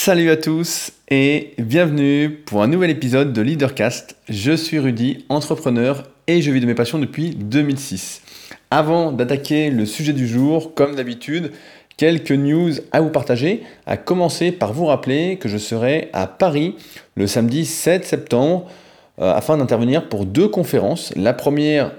Salut à tous et bienvenue pour un nouvel épisode de Leadercast. Je suis Rudy, entrepreneur et je vis de mes passions depuis 2006. Avant d'attaquer le sujet du jour, comme d'habitude, quelques news à vous partager, à commencer par vous rappeler que je serai à Paris le samedi 7 septembre euh, afin d'intervenir pour deux conférences. La première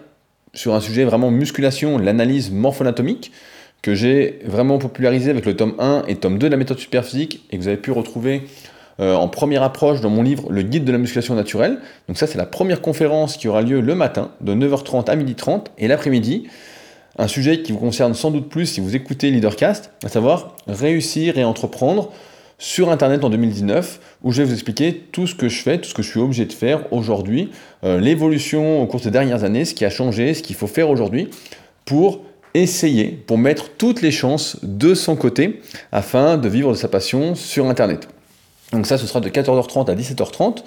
sur un sujet vraiment musculation, l'analyse morpho-anatomique que j'ai vraiment popularisé avec le tome 1 et tome 2 de la méthode superphysique et que vous avez pu retrouver euh, en première approche dans mon livre Le guide de la musculation naturelle. Donc ça c'est la première conférence qui aura lieu le matin de 9h30 à 12h30 et l'après-midi un sujet qui vous concerne sans doute plus si vous écoutez Leadercast, à savoir réussir et entreprendre sur Internet en 2019, où je vais vous expliquer tout ce que je fais, tout ce que je suis obligé de faire aujourd'hui, euh, l'évolution au cours des dernières années, ce qui a changé, ce qu'il faut faire aujourd'hui pour essayer, pour mettre toutes les chances de son côté afin de vivre de sa passion sur Internet. Donc ça, ce sera de 14h30 à 17h30.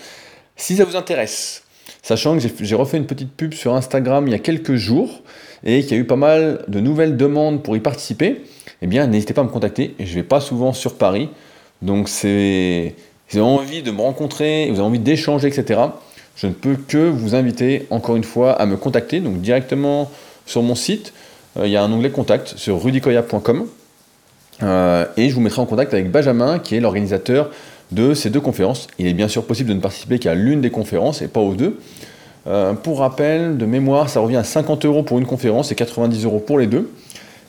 Si ça vous intéresse, sachant que j'ai refait une petite pub sur Instagram il y a quelques jours et qu'il y a eu pas mal de nouvelles demandes pour y participer, eh bien n'hésitez pas à me contacter. Je ne vais pas souvent sur Paris, donc c'est vous avez envie de me rencontrer, vous avez envie d'échanger, etc. Je ne peux que vous inviter encore une fois à me contacter, donc directement sur mon site. Euh, il y a un onglet contact sur rudicoya.com euh, et je vous mettrai en contact avec Benjamin qui est l'organisateur de ces deux conférences. Il est bien sûr possible de ne participer qu'à l'une des conférences et pas aux deux. Euh, pour rappel, de mémoire, ça revient à 50 euros pour une conférence et 90 euros pour les deux.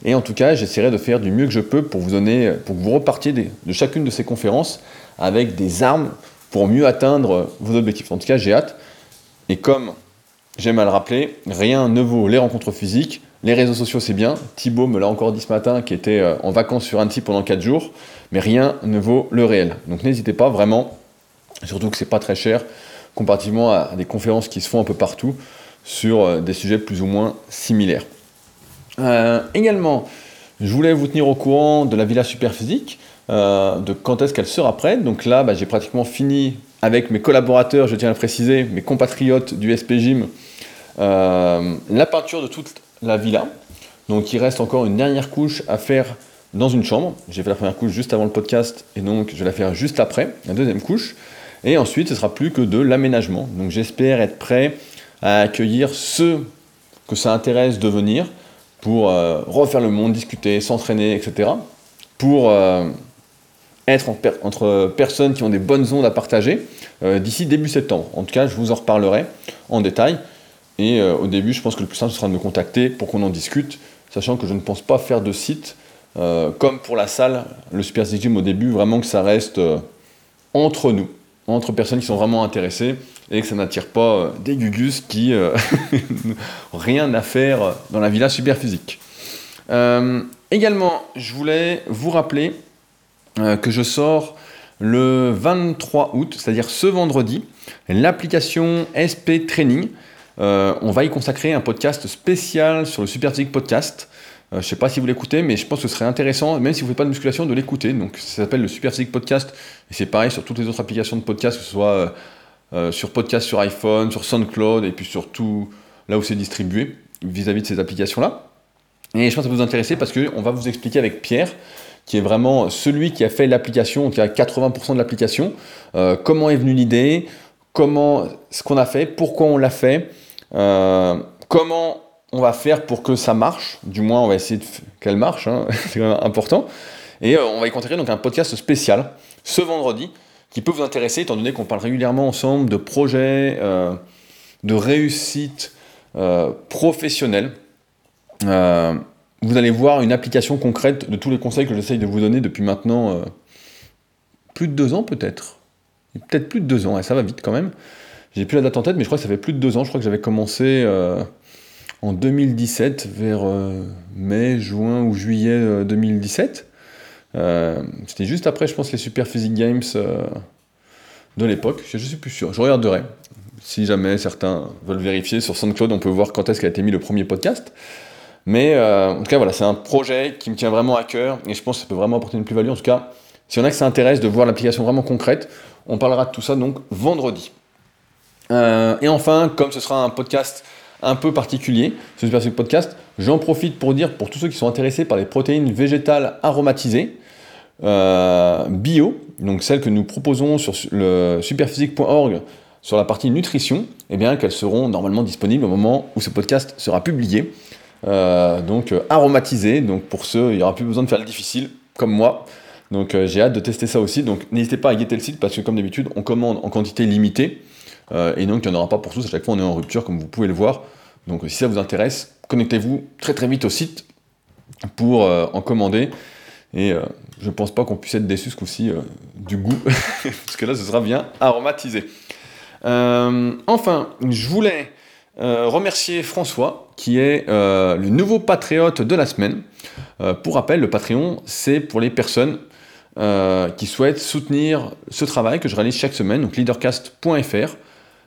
Et en tout cas, j'essaierai de faire du mieux que je peux pour vous donner, pour que vous repartiez de chacune de ces conférences avec des armes pour mieux atteindre vos objectifs. En tout cas, j'ai hâte. Et comme j'aime à le rappeler, rien ne vaut les rencontres physiques. Les réseaux sociaux, c'est bien. Thibaut me l'a encore dit ce matin, qui était euh, en vacances sur type pendant 4 jours. Mais rien ne vaut le réel. Donc n'hésitez pas vraiment, surtout que c'est pas très cher, comparativement à des conférences qui se font un peu partout sur euh, des sujets plus ou moins similaires. Euh, également, je voulais vous tenir au courant de la Villa Superphysique, euh, de quand est-ce qu'elle sera prête. Donc là, bah, j'ai pratiquement fini avec mes collaborateurs, je tiens à le préciser, mes compatriotes du SP Gym, la peinture de toute la villa. Donc il reste encore une dernière couche à faire dans une chambre. J'ai fait la première couche juste avant le podcast et donc je vais la faire juste après, la deuxième couche. Et ensuite, ce sera plus que de l'aménagement. Donc j'espère être prêt à accueillir ceux que ça intéresse de venir pour euh, refaire le monde, discuter, s'entraîner, etc. Pour euh, être entre personnes qui ont des bonnes ondes à partager euh, d'ici début septembre. En tout cas, je vous en reparlerai en détail. Et au début, je pense que le plus simple sera de me contacter pour qu'on en discute, sachant que je ne pense pas faire de site comme pour la salle, le Super Gym au début, vraiment que ça reste entre nous entre personnes qui sont vraiment intéressées et que ça n'attire pas euh, des gugus qui euh, rien à faire dans la villa super physique. Euh, également, je voulais vous rappeler que je sors le 23 août, c'est-à-dire ce vendredi, l'application SP Training. On va y consacrer un podcast spécial sur le Super Physique Podcast. Euh, je ne sais pas si vous l'écoutez, mais je pense que ce serait intéressant, même si vous ne faites pas de musculation, de l'écouter. Donc ça s'appelle le Super Physique Podcast, et c'est pareil sur toutes les autres applications de podcast, que ce soit euh, euh, sur podcast sur iPhone, sur SoundCloud, et puis sur tout là où c'est distribué vis-à-vis de ces applications-là. Et je pense que ça va vous intéresser parce qu'on va vous expliquer avec Pierre, qui est vraiment celui qui a fait l'application, qui a 80% de l'application, comment est venue l'idée, comment ce qu'on a fait, pourquoi on l'a fait, comment on va faire pour que ça marche? Du moins, on va essayer qu'elle marche, hein. c'est quand même important. Et euh, on va y consacrer donc un podcast spécial ce vendredi qui peut vous intéresser, étant donné qu'on parle régulièrement ensemble de projets, euh, de réussite euh, professionnelle. vous allez voir une application concrète de tous les conseils que j'essaye de vous donner depuis maintenant plus de deux ans peut-être. Peut-être plus de deux ans, et ça va vite quand même. J'ai plus la date en tête, mais je crois que ça fait plus de deux ans. Je crois que j'avais commencé en 2017, vers euh, mai, juin ou juillet 2017. Euh, euh, c'était juste après, je pense, les Super Physique Games de l'époque. Je ne suis plus sûr. Je regarderai. Si jamais certains veulent vérifier sur SoundCloud, on peut voir quand est-ce qu'a été mis le premier podcast. Mais en tout cas, voilà, c'est un projet qui me tient vraiment à cœur et je pense que ça peut vraiment apporter une plus-value. En tout cas, s'il y en a que ça intéresse de voir l'application vraiment concrète, on parlera de tout ça donc vendredi. Et enfin, comme ce sera un podcast un peu particulier, ce Super Podcast. J'en profite pour dire, pour tous ceux qui sont intéressés par les protéines végétales aromatisées, bio, donc celles que nous proposons sur le superphysique.org sur la partie nutrition, eh bien qu'elles seront normalement disponibles au moment où ce podcast sera publié. donc aromatisées, donc pour ceux, il n'y aura plus besoin de faire le difficile, comme moi. Donc j'ai hâte de tester ça aussi. Donc n'hésitez pas à guetter le site parce que comme d'habitude, on commande en quantité limitée. Euh, et donc il n'y en aura pas pour tous, à chaque fois on est en rupture comme vous pouvez le voir. Donc si ça vous intéresse, connectez-vous très très vite au site pour euh, en commander. Et je euh, je pense pas qu'on puisse être déçu ce coup-ci du goût, parce que là ce sera bien aromatisé. enfin, je voulais remercier François, qui est le nouveau patriote de la semaine. pour rappel, le Patreon, c'est pour les personnes qui souhaitent soutenir ce travail que je réalise chaque semaine, donc leadercast.fr.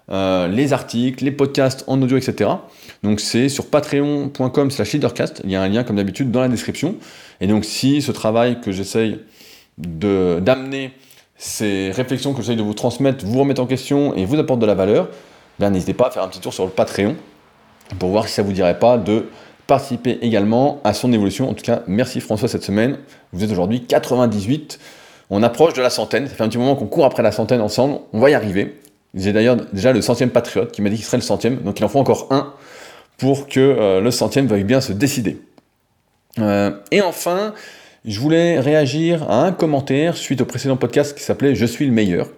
Euh, les articles, les podcasts en audio, etc. Donc c'est sur patreon.com slash leadercast, il y a un lien comme d'habitude dans la description. Et donc si ce travail que j'essaye d'amener, ces réflexions que j'essaye de vous transmettre, vous remettre en question et vous apporte de la valeur, ben, n'hésitez pas à faire un petit tour sur le Patreon pour voir si ça vous dirait pas de participer également à son évolution. En tout cas, merci François cette semaine. Vous êtes aujourd'hui 98. On approche de la centaine. Ça fait un petit moment qu'on court après la centaine ensemble. On va y arriver. J'ai d'ailleurs déjà le centième patriote qui m'a dit qu'il serait le centième, donc il en faut encore un pour que euh, le centième veuille bien se décider. Euh, et enfin, je voulais réagir à un commentaire suite au précédent podcast qui s'appelait Je suis le meilleur.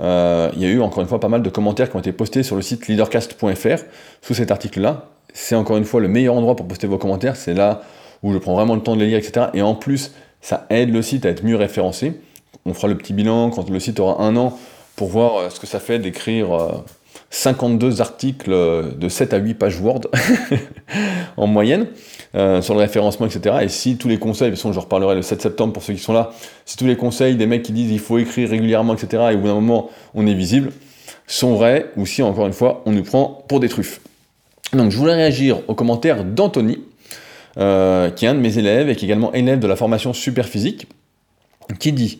Euh, il y a eu encore une fois pas mal de commentaires qui ont été postés sur le site leadercast.fr sous cet article-là. C'est encore une fois le meilleur endroit pour poster vos commentaires. C'est là où je prends vraiment le temps de les lire, etc. Et en plus, ça aide le site à être mieux référencé. On fera le petit bilan quand le site aura un an pour voir euh, ce que ça fait d'écrire 52 euh, articles euh, de 7 à 8 pages Word en moyenne sur le référencement, etc. Et si tous les conseils, de toute façon je reparlerai le 7 septembre pour ceux qui sont là, si tous les conseils des mecs qui disent il faut écrire régulièrement, etc., et au bout d'un moment on est visible, sont vrais, ou si encore une fois on nous prend pour des truffes. Donc je voulais réagir aux commentaires d'Anthony, qui est un de mes élèves et qui est également élève de la formation Super Physique, qui dit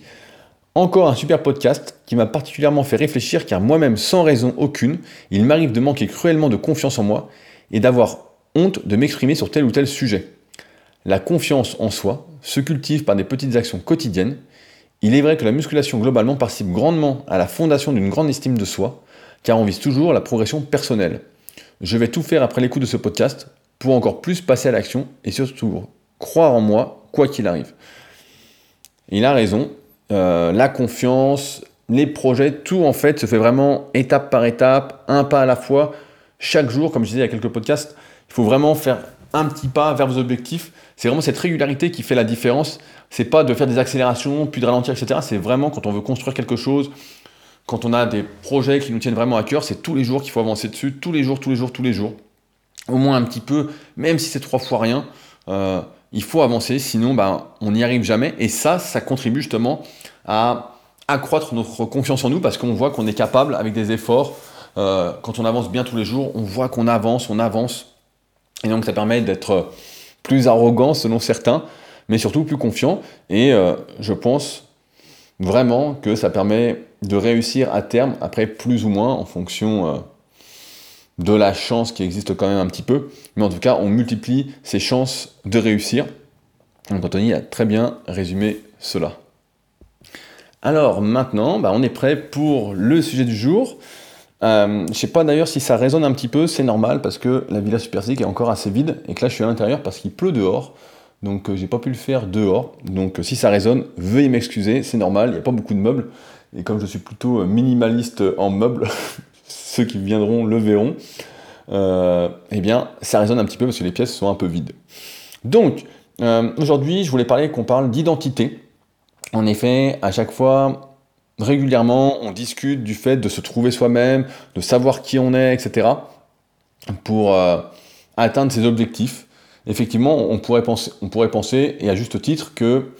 encore un super podcast qui m'a particulièrement fait réfléchir car moi-même, sans raison aucune, il m'arrive de manquer cruellement de confiance en moi et d'avoir honte de m'exprimer sur tel ou tel sujet. La confiance en soi se cultive par des petites actions quotidiennes. Il est vrai que la musculation globalement participe grandement à la fondation d'une grande estime de soi, car on vise toujours la progression personnelle. Je vais tout faire après l'écoute de ce podcast pour encore plus passer à l'action et surtout croire en moi, quoi qu'il arrive. Il a raison, euh, la confiance, les projets, tout en fait se fait vraiment étape par étape, un pas à la fois. Chaque jour, comme je disais il y a quelques podcasts, il faut vraiment faire un petit pas vers vos objectifs. C'est vraiment cette régularité qui fait la différence. C'est pas de faire des accélérations, puis de ralentir, etc. C'est vraiment quand on veut construire quelque chose, quand on a des projets qui nous tiennent vraiment à cœur, c'est tous les jours qu'il faut avancer dessus, tous les jours, tous les jours, tous les jours. Au moins un petit peu, même si c'est trois fois rien. Euh, il faut avancer, sinon ben, on n'y arrive jamais. Et ça, ça contribue justement à accroître notre confiance en nous parce qu'on voit qu'on est capable avec des efforts. Euh, quand on avance bien tous les jours, on voit qu'on avance, on avance. Et donc ça permet d'être plus arrogant selon certains, mais surtout plus confiant. Et euh, je pense vraiment que ça permet de réussir à terme, après plus ou moins en fonction euh, de la chance qui existe quand même un petit peu, mais en tout cas, on multiplie ses chances de réussir. Donc Anthony a très bien résumé cela. Alors maintenant, bah, on est prêt pour le sujet du jour. Euh, je sais pas d'ailleurs si ça résonne un petit peu, c'est normal parce que la villa Superzik est encore assez vide et que là je suis à l'intérieur parce qu'il pleut dehors. Donc euh, j'ai pas pu le faire dehors. Donc euh, si ça résonne, veuillez m'excuser, c'est normal, il n'y a pas beaucoup de meubles. Et comme je suis plutôt minimaliste en meubles, ceux qui viendront le verront, euh, eh bien, ça résonne un petit peu parce que les pièces sont un peu vides. Donc, euh, aujourd'hui, je voulais parler qu'on parle d'identité. En effet, à chaque fois, régulièrement, on discute du fait de se trouver soi-même, de savoir qui on est, etc., pour euh, atteindre ses objectifs. Effectivement, on pourrait, penser, on pourrait penser, et à juste titre, que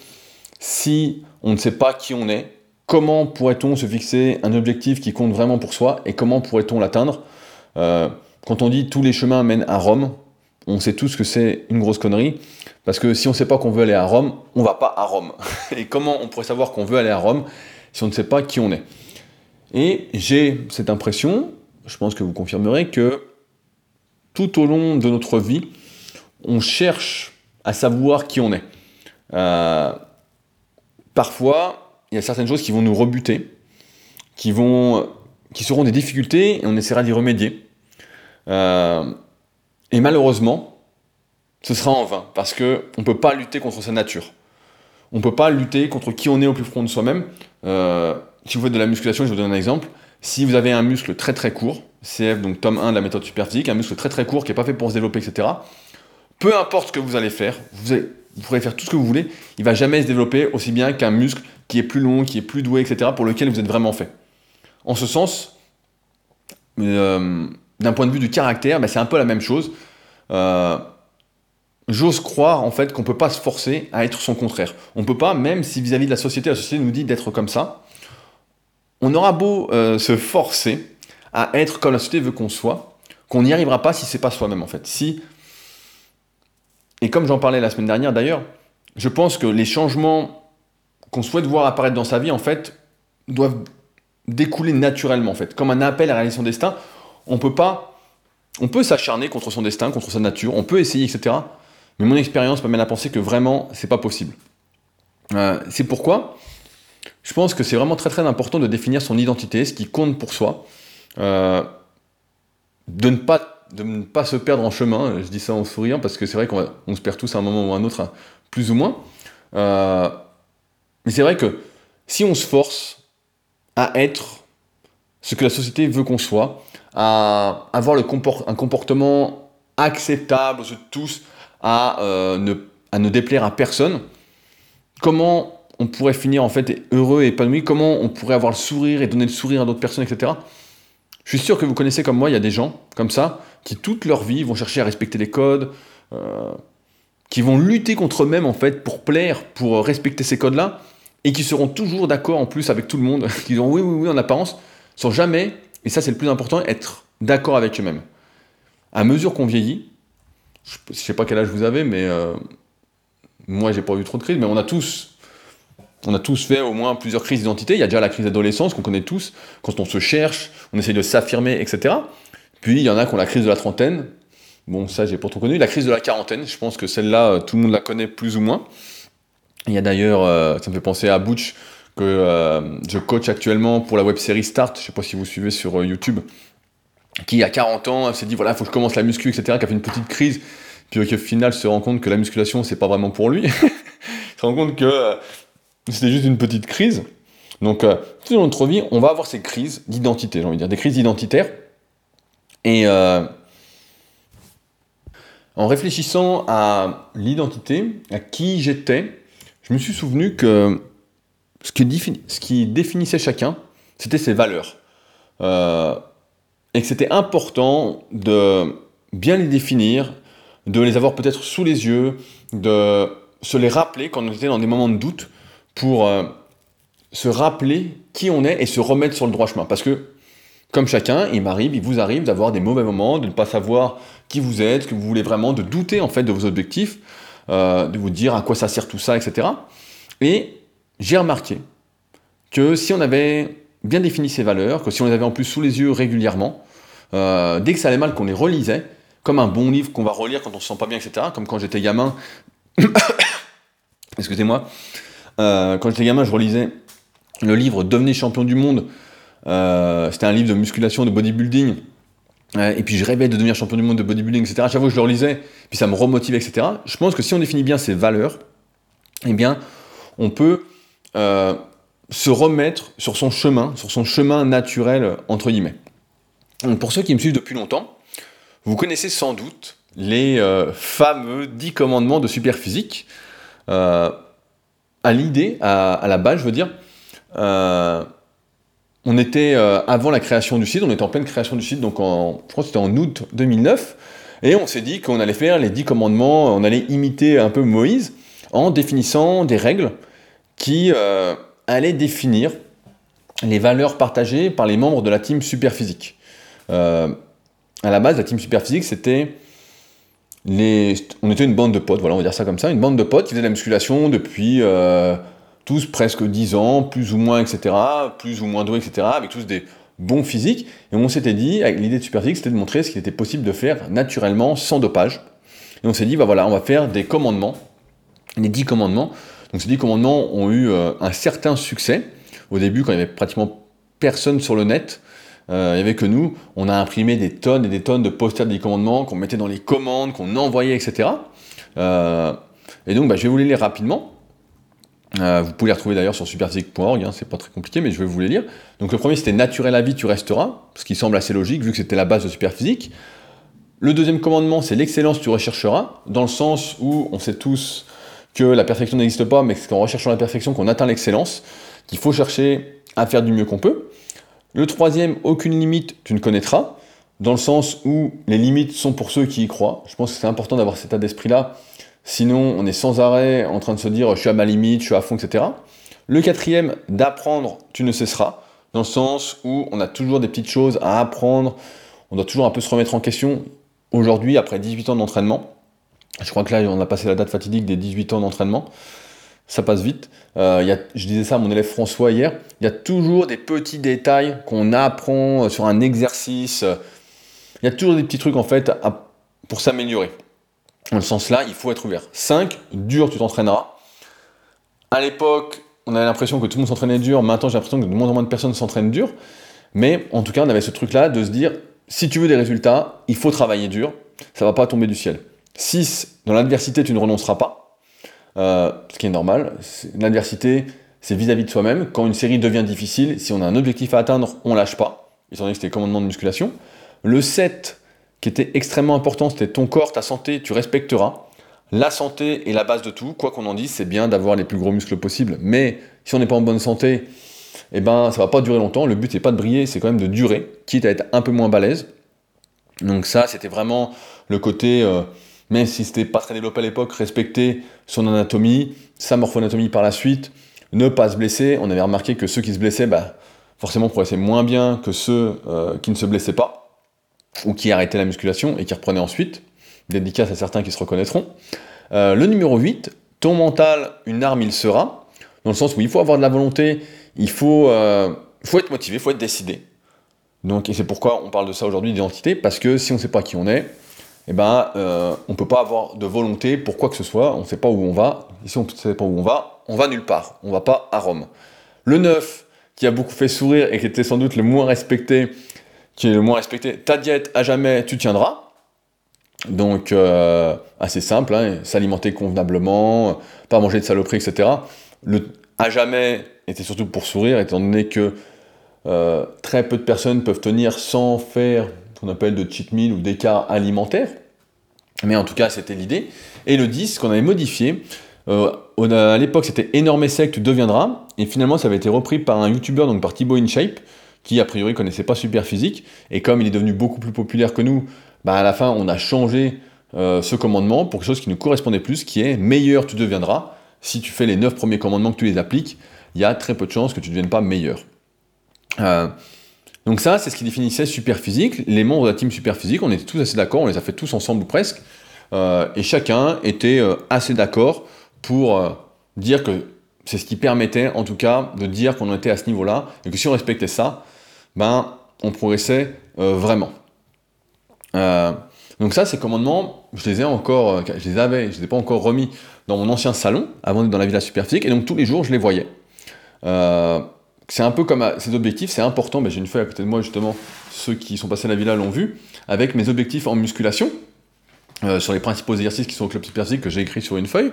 si on ne sait pas qui on est, comment pourrait-on se fixer un objectif qui compte vraiment pour soi et comment pourrait-on l'atteindre euh, Quand on dit tous les chemins mènent à Rome, on sait tous que c'est une grosse connerie, parce que si on ne sait pas qu'on veut aller à Rome, on ne va pas à Rome. Et comment on pourrait savoir qu'on veut aller à Rome si on ne sait pas qui on est? Et j'ai cette impression, je pense que vous confirmerez, que tout au long de notre vie, on cherche à savoir qui on est. Euh, parfois, il y a certaines choses qui vont nous rebuter, qui, vont, qui seront des difficultés, et on essaiera d'y remédier. Euh, et malheureusement, ce sera en vain, parce qu'on ne peut pas lutter contre sa nature. On ne peut pas lutter contre qui on est au plus profond de soi-même. Euh, si vous faites de la musculation, je vous donne un exemple. Si vous avez un muscle très très court, CF, donc tome 1 de la méthode superphysique, un muscle très très court qui n'est pas fait pour se développer, etc., peu importe ce que vous allez faire, vous, pourrez faire tout ce que vous voulez, il ne va jamais se développer aussi bien qu'un muscle qui est plus long, qui est plus doué, etc., pour lequel vous êtes vraiment fait. En ce sens, euh, d'un point de vue du caractère, ben, c'est un peu la même chose. Euh, j'ose croire en fait qu'on ne peut pas se forcer à être son contraire. On ne peut pas, même si vis-à-vis de la société, la société nous dit d'être comme ça, on aura beau euh, se forcer à être comme la société veut qu'on soit, qu'on n'y arrivera pas si c'est pas soi-même en fait. Si et comme j'en parlais la semaine dernière d'ailleurs, je pense que les changements qu'on souhaite voir apparaître dans sa vie en fait doivent découler naturellement en fait, comme un appel à réaliser son destin. On peut pas, on peut s'acharner contre son destin, contre sa nature, on peut essayer, etc. Mais mon expérience m'amène à penser que vraiment c'est pas possible. Euh, c'est pourquoi je pense que c'est vraiment très très important de définir son identité, ce qui compte pour soi, euh, de, ne pas, de ne pas se perdre en chemin, je dis ça en souriant parce que c'est vrai qu'on se perd tous à un moment ou à un autre, hein, plus ou moins. Euh, mais c'est vrai que si on se force à être ce que la société veut qu'on soit, à avoir un comportement acceptable de tous, à, euh, ne, à ne déplaire à personne, comment on pourrait finir en fait heureux et épanoui, comment on pourrait avoir le sourire et donner le sourire à d'autres personnes, etc. Je suis sûr que vous connaissez comme moi, il y a des gens comme ça qui toute leur vie vont chercher à respecter les codes, euh, qui vont lutter contre eux-mêmes en fait pour plaire, pour respecter ces codes-là, et qui seront toujours d'accord en plus avec tout le monde, qui diront oui, oui, oui en apparence, sans jamais, et ça c'est le plus important, être d'accord avec eux-mêmes. À mesure qu'on vieillit, je ne sais pas quel âge vous avez, mais euh, moi j'ai pas eu trop de crise, mais on a tous on a tous fait au moins plusieurs crises d'identité. Il y a déjà la crise d'adolescence qu'on connaît tous, quand on se cherche, on essaye de s'affirmer, etc. Puis il y en a qui ont la crise de la trentaine. Bon, ça, j'ai pourtant connu. La crise de la quarantaine, je pense que celle-là, euh, tout le monde la connaît plus ou moins. Il y a d'ailleurs, euh, ça me fait penser à Butch, que euh, je coach actuellement pour la web série Start. Je ne sais pas si vous suivez sur YouTube. Qui, à 40 ans, s'est dit voilà, il faut que je commence la muscu, etc. Qui a fait une petite crise. Puis au final, se rend compte que la musculation, c'est pas vraiment pour lui. il se rend compte que c'était juste une petite crise. Donc, euh, tout de notre vie, on va avoir ces crises d'identité, j'ai envie de dire, des crises identitaires. Et euh, en réfléchissant à l'identité, à qui j'étais, je me suis souvenu que ce qui, définissait chacun, c'était ses valeurs. Euh, et que c'était important de bien les définir, de les avoir peut-être sous les yeux, de se les rappeler quand on était dans des moments de doute, pour euh, se rappeler qui on est et se remettre sur le droit chemin. Parce que, comme chacun, il m'arrive, il vous arrive d'avoir des mauvais moments, de ne pas savoir qui vous êtes, ce que vous voulez vraiment, de douter en fait de vos objectifs, euh, de vous dire à quoi ça sert tout ça, etc. Et j'ai remarqué que si on avait bien défini ces valeurs, que si on les avait en plus sous les yeux régulièrement, euh, dès que ça allait mal, qu'on les relisait, comme un bon livre qu'on va relire quand on se sent pas bien, etc., comme quand j'étais gamin, excusez-moi, euh, quand j'étais gamin, je relisais le livre Devenez champion du monde. C'était un livre de musculation, de bodybuilding. Euh, et puis je rêvais de devenir champion du monde de bodybuilding, etc. À chaque fois que je le relisais, puis ça me remotivait, etc. Je pense que si on définit bien ces valeurs, eh bien, on peut se remettre sur son chemin, sur son chemin naturel, entre guillemets. Donc pour ceux qui me suivent depuis longtemps, vous connaissez sans doute les fameux 10 commandements de superphysique. Euh, à l'idée, à, la base, je veux dire, euh, on était euh, avant la création du site, on était en pleine création du site, donc en, je crois que c'était en août 2009, et on s'est dit qu'on allait faire les dix commandements, on allait imiter un peu Moïse en définissant des règles qui euh, allaient définir les valeurs partagées par les membres de la team Superphysique. à la base, la team Superphysique, c'était on était une bande de potes, voilà, on va dire ça comme ça, une bande de potes qui faisaient de la musculation depuis euh, tous presque 10 ans, plus ou moins, etc., plus ou moins doués, etc., avec tous des bons physiques. Et on s'était dit, avec l'idée de Superphysique, c'était de montrer ce qu'il était possible de faire naturellement, sans dopage. Et on s'est dit, bah voilà, on va faire des commandements, les 10 commandements. Donc ces 10 commandements ont eu un certain succès. Au début, quand il n'y avait pratiquement personne sur le net, il n'y avait que nous, on a imprimé des tonnes et des tonnes de posters des commandements qu'on mettait dans les commandes, qu'on envoyait, etc. et donc, bah, je vais vous les lire rapidement. Euh, vous pouvez les retrouver d'ailleurs sur superphysique.org, hein, c'est pas très compliqué, mais je vais vous les lire. Donc le premier c'était naturel à vie, tu resteras, ce qui semble assez logique vu que c'était la base de superphysique. Le deuxième commandement c'est l'excellence, tu rechercheras, dans le sens où on sait tous que la perfection n'existe pas, mais c'est qu'en recherchant la perfection qu'on atteint l'excellence, qu'il faut chercher à faire du mieux qu'on peut. Le troisième, aucune limite, tu ne connaîtras, dans le sens où les limites sont pour ceux qui y croient. Je pense que c'est important d'avoir cet état d'esprit-là Sinon, on est sans arrêt en train de se dire je suis à ma limite, je suis à fond, etc. Le quatrième, d'apprendre, tu ne cesseras, dans le sens où on a toujours des petites choses à apprendre, on doit toujours un peu se remettre en question. Aujourd'hui, après 18 ans d'entraînement, je crois que là, on a passé la date fatidique des 18 ans d'entraînement, ça passe vite. Euh, je disais ça à mon élève François hier, il y a toujours des petits détails qu'on apprend sur un exercice, il y a toujours des petits trucs en fait pour s'améliorer. Dans le sens là, il faut être ouvert. 5, dur, tu t'entraîneras. À l'époque, on avait l'impression que tout le monde s'entraînait dur. Maintenant, j'ai l'impression que de moins en moins de personnes s'entraînent dur. Mais en tout cas, on avait ce truc-là de se dire, si tu veux des résultats, il faut travailler dur. Ça va pas tomber du ciel. 6, dans l'adversité, tu ne renonceras pas. Euh, ce qui est normal. L'adversité, c'est vis-à-vis de soi-même. Quand une série devient difficile, si on a un objectif à atteindre, on lâche pas. Étant donné que c'était commandement de musculation. Le 7, qui était extrêmement important, c'était ton corps, ta santé, tu respecteras. La santé est la base de tout, quoi qu'on en dise, c'est bien d'avoir les plus gros muscles possibles, mais si on n'est pas en bonne santé, eh ben ça va pas durer longtemps, le but n'est pas de briller, c'est quand même de durer, quitte à être un peu moins balèze. Donc ça, c'était vraiment le côté, euh, même si c'était pas très développé à l'époque, respecter son anatomie, sa morphoanatomie par la suite, ne pas se blesser. On avait remarqué que ceux qui se blessaient, bah, forcément progressaient moins bien que ceux euh, qui ne se blessaient pas ou qui arrêtaient la musculation et qui reprenaient ensuite. Dédicace à certains qui se reconnaîtront. Euh, le numéro 8, ton mental, une arme, il sera. Dans le sens où il faut avoir de la volonté, il faut, euh, faut être motivé, il faut être décidé. Donc, et c'est pourquoi on parle de ça aujourd'hui, d'identité, parce que si on ne sait pas qui on est, eh ben, euh, on ne peut pas avoir de volonté pour quoi que ce soit, on ne sait pas où on va. Et si on ne sait pas où on va, on va nulle part, on ne va pas à Rome. Le 9, qui a beaucoup fait sourire et qui était sans doute le moins respecté, qui est le moins respecté. Ta diète, à jamais, tu tiendras. Donc, euh, assez simple, hein, s'alimenter convenablement, pas manger de saloperies, etc. Le à jamais était surtout pour sourire, étant donné que euh, très peu de personnes peuvent tenir sans faire ce qu'on appelle de cheat meal ou d'écart alimentaire. Mais en tout cas, c'était l'idée. Et le 10, qu'on avait modifié, euh, à l'époque, c'était énorme sec, tu deviendras. Et finalement, ça avait été repris par un YouTuber, donc par Thibaut InShape, qui a priori connaissait pas super physique, et comme il est devenu beaucoup plus populaire que nous, bah à la fin on a changé euh, ce commandement pour quelque chose qui nous correspondait plus, qui est meilleur tu deviendras. Si tu fais les 9 premiers commandements que tu les appliques, il y a très peu de chances que tu ne deviennes pas meilleur. Euh, donc ça, c'est ce qui définissait super physique. Les membres de la team super physique, on était tous assez d'accord, on les a fait tous ensemble ou presque, euh, et chacun était assez d'accord pour dire que c'est ce qui permettait en tout cas de dire qu'on était à ce niveau-là, et que si on respectait ça, ben, on progressait euh, vraiment. Euh, donc ça, ces commandements, je les ai encore, euh, je les avais, je les ai pas encore remis dans mon ancien salon, avant d'être dans la Villa Superphysique, et donc tous les jours, je les voyais. c'est un peu comme ces objectifs, c'est important, mais j'ai une feuille à côté de moi, justement, ceux qui sont passés à la Villa l'ont vu, avec mes objectifs en musculation, sur les principaux exercices qui sont au club superphysique que j'ai écrit sur une feuille,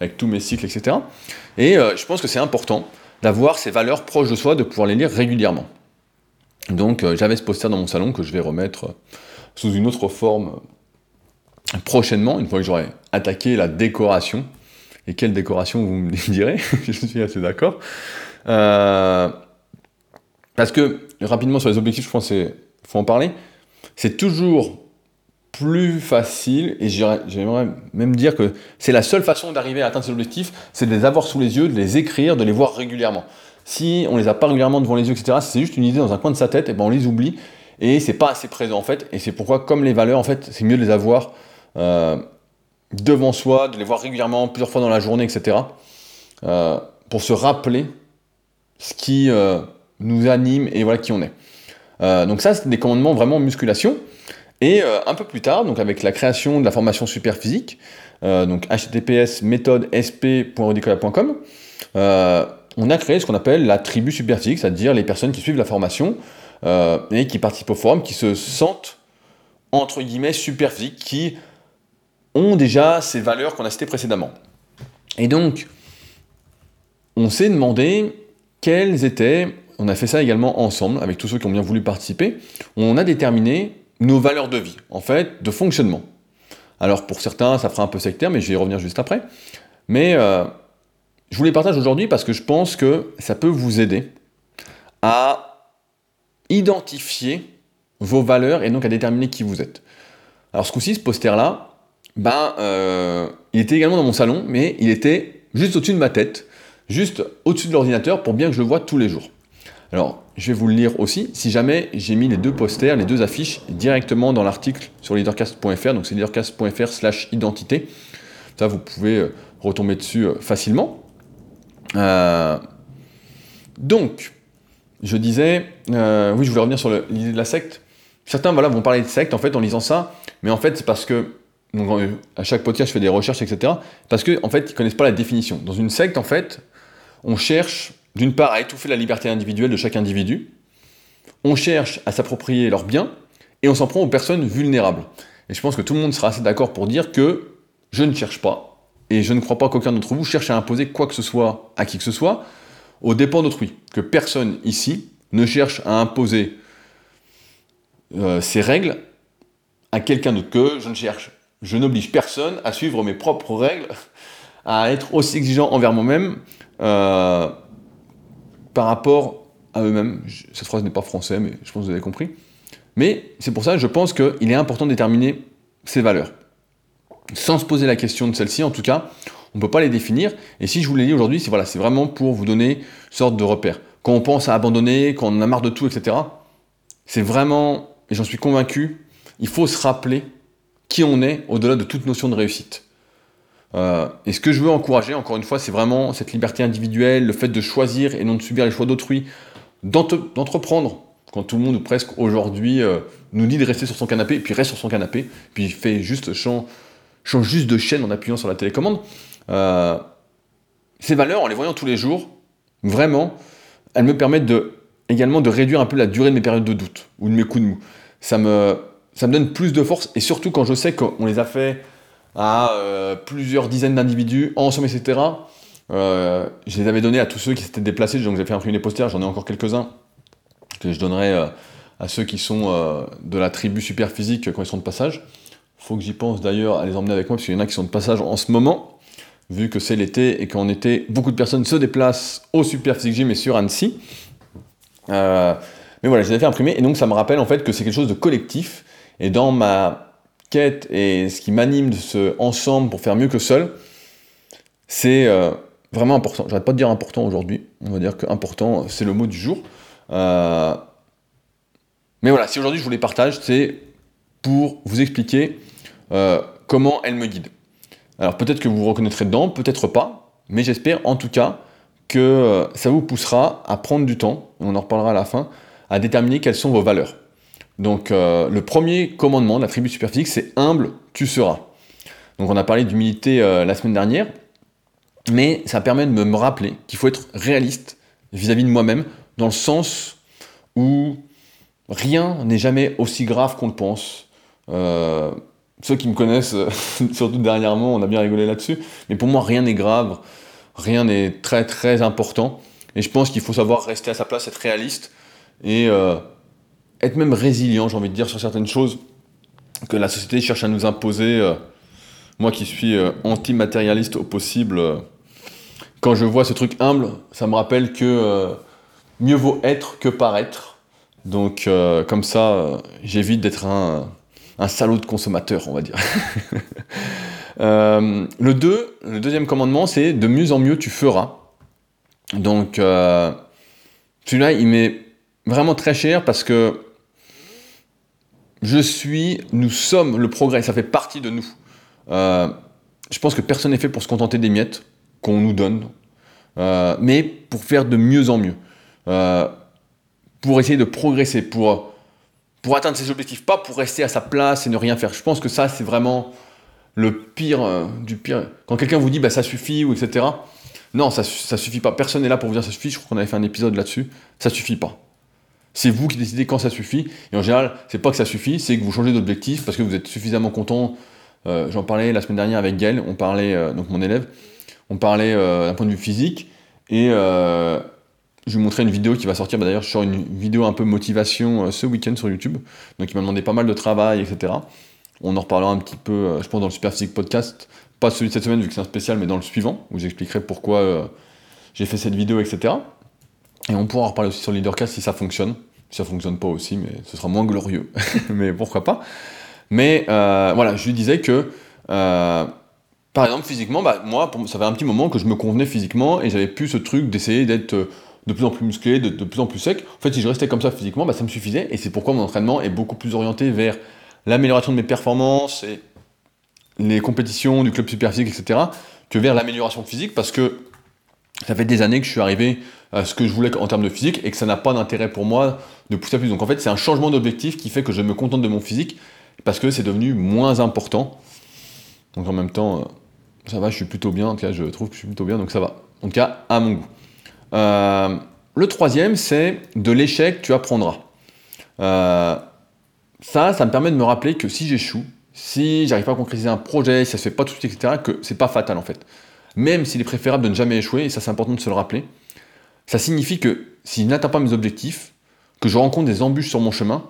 avec tous mes cycles, etc. Et je pense que c'est important d'avoir ces valeurs proches de soi, de pouvoir les lire régulièrement. Donc euh, j'avais ce poster dans mon salon que je vais remettre euh, sous une autre forme euh, prochainement, une fois que j'aurai attaqué la décoration. Et quelle décoration vous me direz? Je suis assez d'accord. parce que, rapidement sur les objectifs, je pense qu'il faut en parler. C'est toujours plus facile, et j'aimerais même dire que c'est la seule façon d'arriver à atteindre ces objectifs, c'est de les avoir sous les yeux, de les écrire, de les voir régulièrement. Si on les a pas régulièrement devant les yeux, etc., c'est juste une idée dans un coin de sa tête, et ben on les oublie et c'est pas assez présent en fait. Et c'est pourquoi, comme les valeurs, en fait, c'est mieux de les avoir euh, devant soi, de les voir régulièrement, plusieurs fois dans la journée, etc. Euh, pour se rappeler ce qui euh, nous anime et voilà qui on est. donc ça, c'est des commandements vraiment musculation. Et un peu plus tard, donc avec la création de la formation super physique, donc https méthode sp.rodicola.com, on a créé ce qu'on appelle la tribu super physique, c'est-à-dire les personnes qui suivent la formation et qui participent au forum, qui se sentent entre guillemets super physiques, qui ont déjà ces valeurs qu'on a citées précédemment. Et donc, on s'est demandé quelles étaient, on a fait ça également ensemble avec tous ceux qui ont bien voulu participer, on a déterminé nos valeurs de vie, en fait, de fonctionnement. Alors pour certains, ça fera un peu sectaire, mais je vais y revenir juste après. Mais euh, je vous les partage aujourd'hui parce que je pense que ça peut vous aider à identifier vos valeurs et donc à déterminer qui vous êtes. Alors ce coup-ci, ce poster-là, ben, euh, il était également dans mon salon, mais il était juste au-dessus de ma tête, juste au-dessus de l'ordinateur pour bien que je le vois tous les jours. Alors, je vais vous le lire aussi. Si jamais j'ai mis les deux posters, les deux affiches directement dans l'article sur leadercast.fr, donc c'est leadercast.fr slash identité. Ça, vous pouvez euh, retomber dessus euh, donc, je disais, oui, je voulais revenir sur l'idée de la secte. Certains voilà, vont parler de secte en fait en lisant ça, mais en fait c'est parce que donc, à chaque podcast je fais des recherches, etc. Parce qu'en en fait ils connaissent pas la définition. Dans une secte en fait, on cherche d'une part à étouffer la liberté individuelle de chaque individu, on cherche à s'approprier leurs biens, et on s'en prend aux personnes vulnérables. Et je pense que tout le monde sera assez d'accord pour dire que je ne cherche pas, et je ne crois pas qu'aucun d'entre vous cherche à imposer quoi que ce soit à qui que ce soit, aux dépens d'autrui. Que personne ici ne cherche à imposer euh, ces règles à quelqu'un d'autre que je ne cherche. Je n'oblige personne à suivre mes propres règles, à être aussi exigeant envers moi-même euh, par rapport à eux-mêmes. Cette phrase n'est pas français, mais je pense que vous avez compris. Mais c'est pour ça que je pense qu'il est important de déterminer ces valeurs. Sans se poser la question de celles-ci, en tout cas, on ne peut pas les définir. Et si je vous les dis aujourd'hui, c'est voilà, vraiment pour vous donner une sorte de repère. Quand on pense à abandonner, quand on a marre de tout, etc., c'est vraiment et j'en suis convaincu, il faut se rappeler qui on est au-delà de toute notion de réussite. Euh, et ce que je veux encourager, encore une fois, c'est vraiment cette liberté individuelle, le fait de choisir et non de subir les choix d'autrui, d'entreprendre, quand tout le monde, ou presque aujourd'hui, euh, nous dit de rester sur son canapé, puis reste sur son canapé, puis fait juste, change, change juste de chaîne en appuyant sur la télécommande. Euh, ces valeurs, en les voyant tous les jours, vraiment, elles me permettent également de réduire un peu la durée de mes périodes de doute, ou de mes coups de mou ça me, donne plus de force, et surtout quand je sais qu'on les a fait à euh, plusieurs dizaines d'individus, ensemble, etc. Euh, je les avais donnés à tous ceux qui s'étaient déplacés, donc j'ai fait imprimer des posters, j'en ai encore quelques-uns, que je donnerai à ceux qui sont de la tribu super physique quand ils sont de passage. Faut que j'y pense d'ailleurs à les emmener avec moi, parce qu'il y en a qui sont de passage en ce moment, vu que c'est l'été et qu'en été, beaucoup de personnes se déplacent au Super Physique Gym et sur Annecy. Mais voilà, je les ai fait imprimer, et donc ça me rappelle en fait que c'est quelque chose de collectif, et dans ma quête et ce qui m'anime de ce ensemble pour faire mieux que seul, c'est euh, vraiment important. J'arrête pas de dire important aujourd'hui, on va dire que important, c'est le mot du jour. Euh, mais voilà, si aujourd'hui je vous les partage, c'est pour vous expliquer euh, comment elle me guide. Alors peut-être que vous vous reconnaîtrez dedans, peut-être pas, mais j'espère en tout cas que ça vous poussera à prendre du temps, on en reparlera à la fin, à déterminer quelles sont vos valeurs. Donc euh, le premier commandement de la tribu superphysique, c'est humble, tu seras. Donc on a parlé d'humilité euh, la semaine dernière, mais ça permet de me rappeler qu'il faut être réaliste vis-à-vis de moi-même, dans le sens où rien n'est jamais aussi grave qu'on le pense. Euh, ceux qui me connaissent, surtout dernièrement, on a bien rigolé là-dessus, mais pour moi rien n'est grave, rien n'est très très important, et je pense qu'il faut savoir rester à sa place, être réaliste, et euh, être même résilient, j'ai envie de dire, sur certaines choses que la société cherche à nous imposer. Euh, moi qui suis euh, anti-matérialiste au possible, quand je vois ce truc humble, ça me rappelle que mieux vaut être que paraître. Donc comme ça, j'évite d'être un, un, salaud de consommateur, on va dire. le 2, le deuxième commandement, c'est de mieux en mieux tu feras. Donc celui-là, il m'est vraiment très cher parce que je suis, nous sommes le progrès, ça fait partie de nous. Euh, je pense que personne n'est fait pour se contenter des miettes qu'on nous donne, euh, mais pour faire de mieux en mieux, euh, pour essayer de progresser, pour pour atteindre ses objectifs, pas pour rester à sa place et ne rien faire. Je pense que ça, c'est vraiment le pire euh, du pire. Quand quelqu'un vous dit bah ça suffit ou etc. Non, ça, ça suffit pas. Personne n'est là pour vous dire ça suffit. Je crois qu'on avait fait un épisode là-dessus. Ça suffit pas. C'est vous qui décidez quand ça suffit. Et en général, c'est pas que ça suffit, c'est que vous changez d'objectif parce que vous êtes suffisamment content. Euh, j'en parlais la semaine dernière avec Gaël, on parlait, euh, donc mon élève, on parlait d'un point de vue physique. Et je vous montrer une vidéo qui va sortir. Bah, d'ailleurs, je sors une vidéo un peu motivation ce week-end sur YouTube. Donc il m'a demandé pas mal de travail, etc. On en reparlera un petit peu, euh, je pense, dans le Super Physique Podcast. Pas celui de cette semaine, vu que c'est un spécial, mais dans le suivant, où j'expliquerai pourquoi euh, j'ai fait cette vidéo, etc. Et on pourra en reparler aussi sur Leadercast si ça fonctionne. Si ça fonctionne pas aussi, mais ce sera moins glorieux. mais pourquoi pas. Mais euh, voilà, je lui disais que, par exemple, physiquement, bah, moi, ça fait un petit moment que je me convenais physiquement et j'avais plus ce truc d'essayer d'être de plus en plus musclé, de, de, plus en plus sec. En fait, si je restais comme ça physiquement, bah, ça me suffisait. Et c'est pourquoi mon entraînement est beaucoup plus orienté vers l'amélioration de mes performances et les compétitions du club super physique, etc., que vers l'amélioration physique, parce que ça fait des années que je suis arrivé à ce que je voulais en termes de physique et que ça n'a pas d'intérêt pour moi de pousser à plus. Donc en fait, c'est un changement d'objectif qui fait que je me contente de mon physique parce que c'est devenu moins important. Donc en même temps, euh, ça va, je suis plutôt bien. En tout cas, je trouve que je suis plutôt bien, donc ça va. En tout cas, à mon goût. Euh, le troisième, c'est de l'échec, tu apprendras. Euh, ça, ça me permet de me rappeler que si j'échoue, si j'arrive pas à concrétiser un projet, si ça se fait pas tout de suite, etc., que c'est pas fatal en fait. Même s'il est préférable de ne jamais échouer, et ça c'est important de se le rappeler, ça signifie que si je n'atteins pas mes objectifs, que je rencontre des embûches sur mon chemin,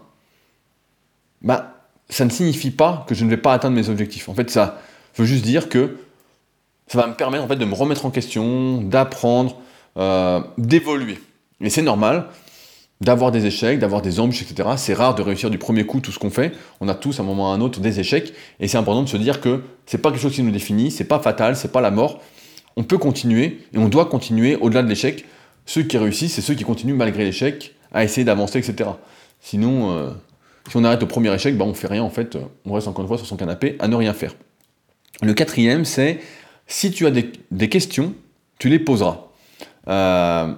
bah, ça ne signifie pas que je ne vais pas atteindre mes objectifs. En fait, ça veut juste dire que ça va me permettre en fait de me remettre en question, d'apprendre, euh, d'évoluer. Et c'est normal, d'avoir des échecs, d'avoir des embûches, etc. C'est rare de réussir du premier coup tout ce qu'on fait. On a tous à un moment ou à un autre des échecs, et c'est important de se dire que c'est pas quelque chose qui nous définit, c'est pas fatal, c'est pas la mort. On peut continuer et on doit continuer au-delà de l'échec. Ceux qui réussissent, c'est ceux qui continuent malgré l'échec à essayer d'avancer, etc. Sinon, euh, si on arrête au premier échec, bah on fait rien en fait. On reste encore une fois sur son canapé à ne rien faire. Le quatrième, c'est si tu as des, questions, tu les poseras. Euh,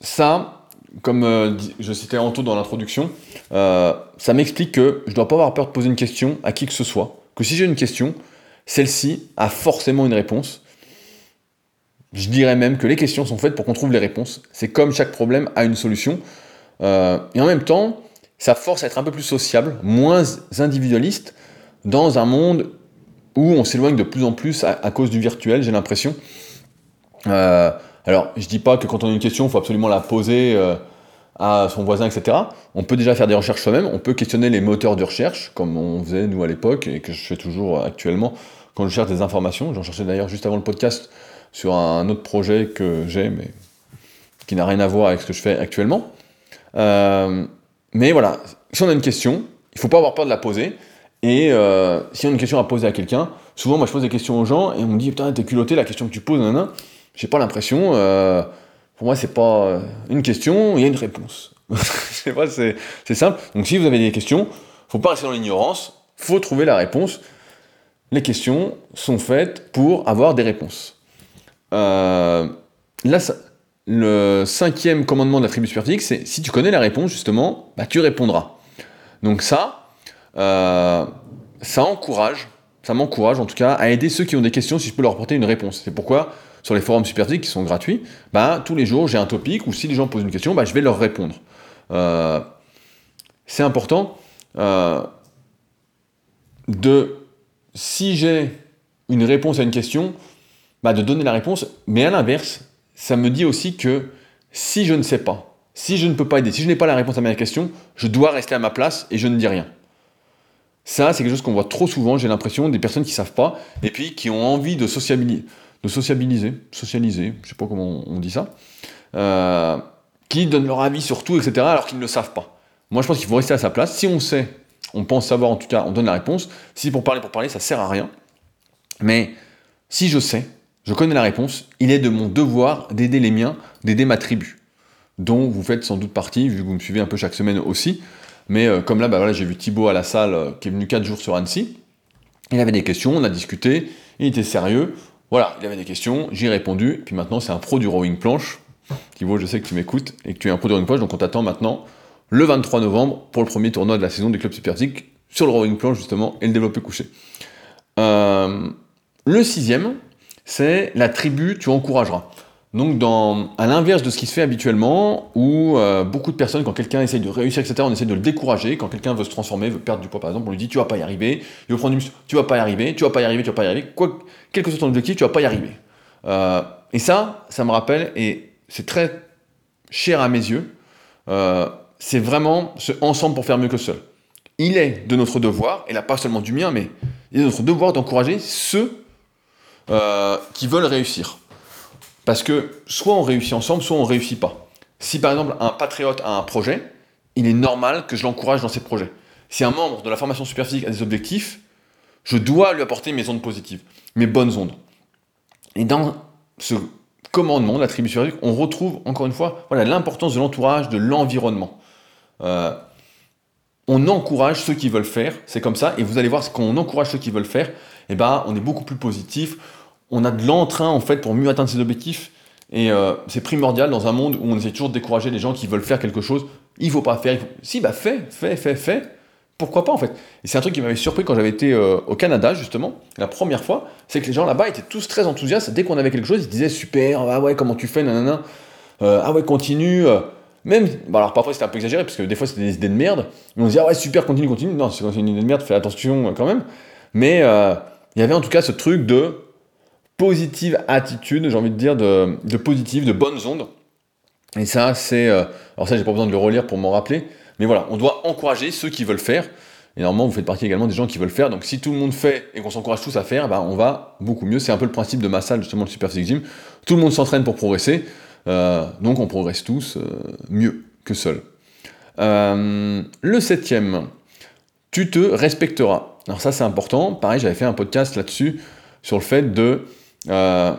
ça, comme euh, je citais Anto dans l'introduction, euh, ça m'explique que je ne dois pas avoir peur de poser une question à qui que ce soit. Que si j'ai une question, celle-ci a forcément une réponse. Je dirais même que les questions sont faites pour qu'on trouve les réponses. C'est comme chaque problème a une solution. Et en même temps, ça force à être un peu plus sociable, moins individualiste, dans un monde où on s'éloigne de plus en plus à, cause du virtuel, j'ai l'impression. Alors, je dis pas que quand on a une question, il faut absolument la poser euh, à son voisin, etc. On peut déjà faire des recherches soi-même, on peut questionner les moteurs de recherche, comme on faisait nous à l'époque, et que je fais toujours actuellement quand je cherche des informations. J'en cherchais d'ailleurs juste avant le podcast sur un autre projet que j'ai, mais qui n'a rien à voir avec ce que je fais actuellement. Euh, mais voilà, si on a une question, il ne faut pas avoir peur de la poser. Et euh, si on a une question à poser à quelqu'un, souvent moi je pose des questions aux gens et on me dit putain t'es culotté la question que tu poses, nan, j'ai pas l'impression. Euh, pour moi, c'est pas euh, une question, il y a une réponse. c'est pas, c'est, simple. Donc, si vous avez des questions, faut pas rester dans l'ignorance, faut trouver la réponse. Les questions sont faites pour avoir des réponses. Euh, là, le cinquième commandement de la tribu superphysique, c'est si tu connais la réponse, justement, bah, tu répondras. Donc ça, ça encourage, ça m'encourage en tout cas à aider ceux qui ont des questions si je peux leur apporter une réponse. C'est pourquoi sur les forums Superphysique qui sont gratuits, bah, tous les jours j'ai un topic où si les gens posent une question, bah, je vais leur répondre. Euh, c'est important euh, de, si j'ai une réponse à une question, bah, de donner la réponse, mais à l'inverse, ça me dit aussi que si je ne sais pas, si je ne peux pas aider, si je n'ai pas la réponse à ma question, je dois rester à ma place et je ne dis rien. Ça, c'est quelque chose qu'on voit trop souvent, j'ai l'impression, des personnes qui ne savent pas, et puis qui ont envie de sociabiliser, de sociabiliser, socialiser, je sais pas comment on dit ça, euh, qui donnent leur avis sur tout, etc., alors qu'ils ne le savent pas. Moi, je pense qu'il faut rester à sa place. Si on sait, on pense savoir en tout cas, on donne la réponse. Si pour parler, pour parler, ça sert à rien. Mais si je sais, je connais la réponse, il est de mon devoir d'aider les miens, d'aider ma tribu, dont vous faites sans doute partie, vu que vous me suivez un peu chaque semaine aussi. Mais euh, comme là, bah, voilà, j'ai vu Thibaut à la salle, euh, qui est venu 4 jours sur Annecy. Il avait des questions, on a discuté, il était sérieux. Voilà, il avait des questions, j'ai répondu, puis maintenant c'est un pro du rowing planche. Thibaut, je sais que tu m'écoutes et que tu es un pro du rowing planche, donc on t'attend maintenant le 23 novembre pour le premier tournoi de la saison du club Superphysique sur le rowing plan justement et le développé couché. Euh, le sixième, c'est la tribu tu encourageras. Donc, à l'inverse de ce qui se fait habituellement, où euh, beaucoup de personnes, quand quelqu'un essaye de réussir, etc., on essaie de le décourager. Quand quelqu'un veut se transformer, veut perdre du poids, par exemple, on lui dit Tu vas pas y arriver, il veut prendre du muscle, tu vas pas y arriver, tu vas pas y arriver, tu vas pas y arriver. Quoi, quel que soit ton objectif, tu vas pas y arriver. Euh, et ça, ça me rappelle, et c'est très cher à mes yeux, euh, c'est vraiment ce ensemble pour faire mieux que seul. Il est de notre devoir, et là pas seulement du mien, mais il est de notre devoir d'encourager ceux qui veulent réussir. Parce que soit on réussit ensemble, soit on réussit pas. Si par exemple un patriote a un projet, il est normal que je l'encourage dans ses projets. Si un membre de la formation superphysique a des objectifs, je dois lui apporter mes ondes positives, mes bonnes ondes. Et dans ce commandement de la tribu superphysique, on retrouve encore une fois voilà, l'importance de l'entourage, de l'environnement. Euh, on encourage ceux qui veulent faire, c'est comme ça, et vous allez voir, quand on encourage ceux qui veulent faire, eh ben, on est beaucoup plus positif, on a de l'entrain en fait pour mieux atteindre ses objectifs. Et euh, c'est primordial dans un monde où on essaie toujours de décourager les gens qui veulent faire quelque chose. Il faut pas faire. Si, bah fais, fais, fais, fais. Pourquoi pas en fait? Et c'est un truc qui m'avait surpris quand j'avais été euh, au Canada justement, la première fois, c'est que les gens là-bas étaient tous très enthousiastes. Dès qu'on avait quelque chose, ils disaient super, ah ouais, comment tu fais, nanana, euh, ah ouais, continue. Même, alors parfois c'était un peu exagéré parce que des fois c'était des idées de merde. Mais on se disait, ah ouais, super, continue, continue. Non, c'est une idée de merde, fais attention quand même. Mais il y avait en tout cas ce truc de positive attitude, j'ai envie de dire, de, de positive, de bonnes ondes. Et ça, c'est. Euh, alors, ça, j'ai pas besoin de le relire pour m'en rappeler. Mais voilà, on doit encourager ceux qui veulent faire. Et normalement, vous faites partie également des gens qui veulent faire. Donc, si tout le monde fait et qu'on s'encourage tous à faire, bah, on va beaucoup mieux. C'est un peu le principe de ma salle, justement, le Super Physique Gym. Tout le monde s'entraîne pour progresser. Euh, donc, on progresse tous euh, mieux que seul. le septième, tu te respecteras. Alors, ça, c'est important. Pareil, j'avais fait un podcast là-dessus sur le fait de euh,